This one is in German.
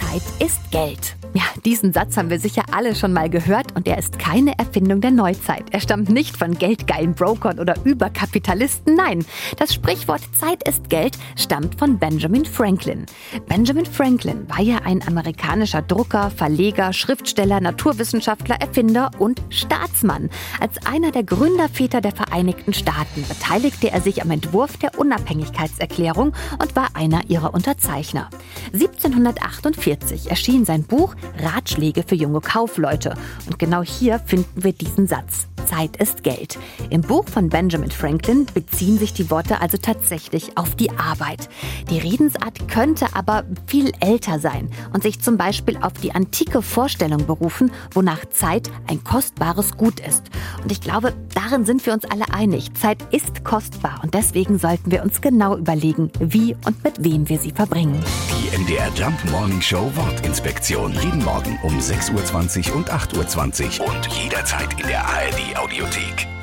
Zeit ist Geld. Ja, diesen Satz haben wir sicher alle schon mal gehört und er ist keine Erfindung der Neuzeit. Er stammt nicht von geldgeilen Brokern oder Überkapitalisten. Nein, das Sprichwort Zeit ist Geld stammt von Benjamin Franklin. Benjamin Franklin war ja ein amerikanischer Drucker, Verleger, Schriftsteller, Naturwissenschaftler, Erfinder und Staatsmann. Als einer der Gründerväter der Vereinigten Staaten beteiligte er sich am Entwurf der Unabhängigkeitserklärung und war einer ihrer Unterzeichner. 1748 erschien sein Buch Ratschläge für junge Kaufleute. Und genau hier finden wir diesen Satz. Zeit ist Geld. Im Buch von Benjamin Franklin beziehen sich die Worte also tatsächlich auf die Arbeit. Die Redensart könnte aber viel älter sein und sich zum Beispiel auf die antike Vorstellung berufen, wonach Zeit ein kostbares Gut ist. Und ich glaube, darin sind wir uns alle einig. Zeit ist kostbar und deswegen sollten wir uns genau überlegen, wie und mit wem wir sie verbringen. Die MDR Jump Morning Show Wortinspektion. Jeden Morgen um 6.20 Uhr und 8.20 Uhr und jederzeit in der ARD Audiothek.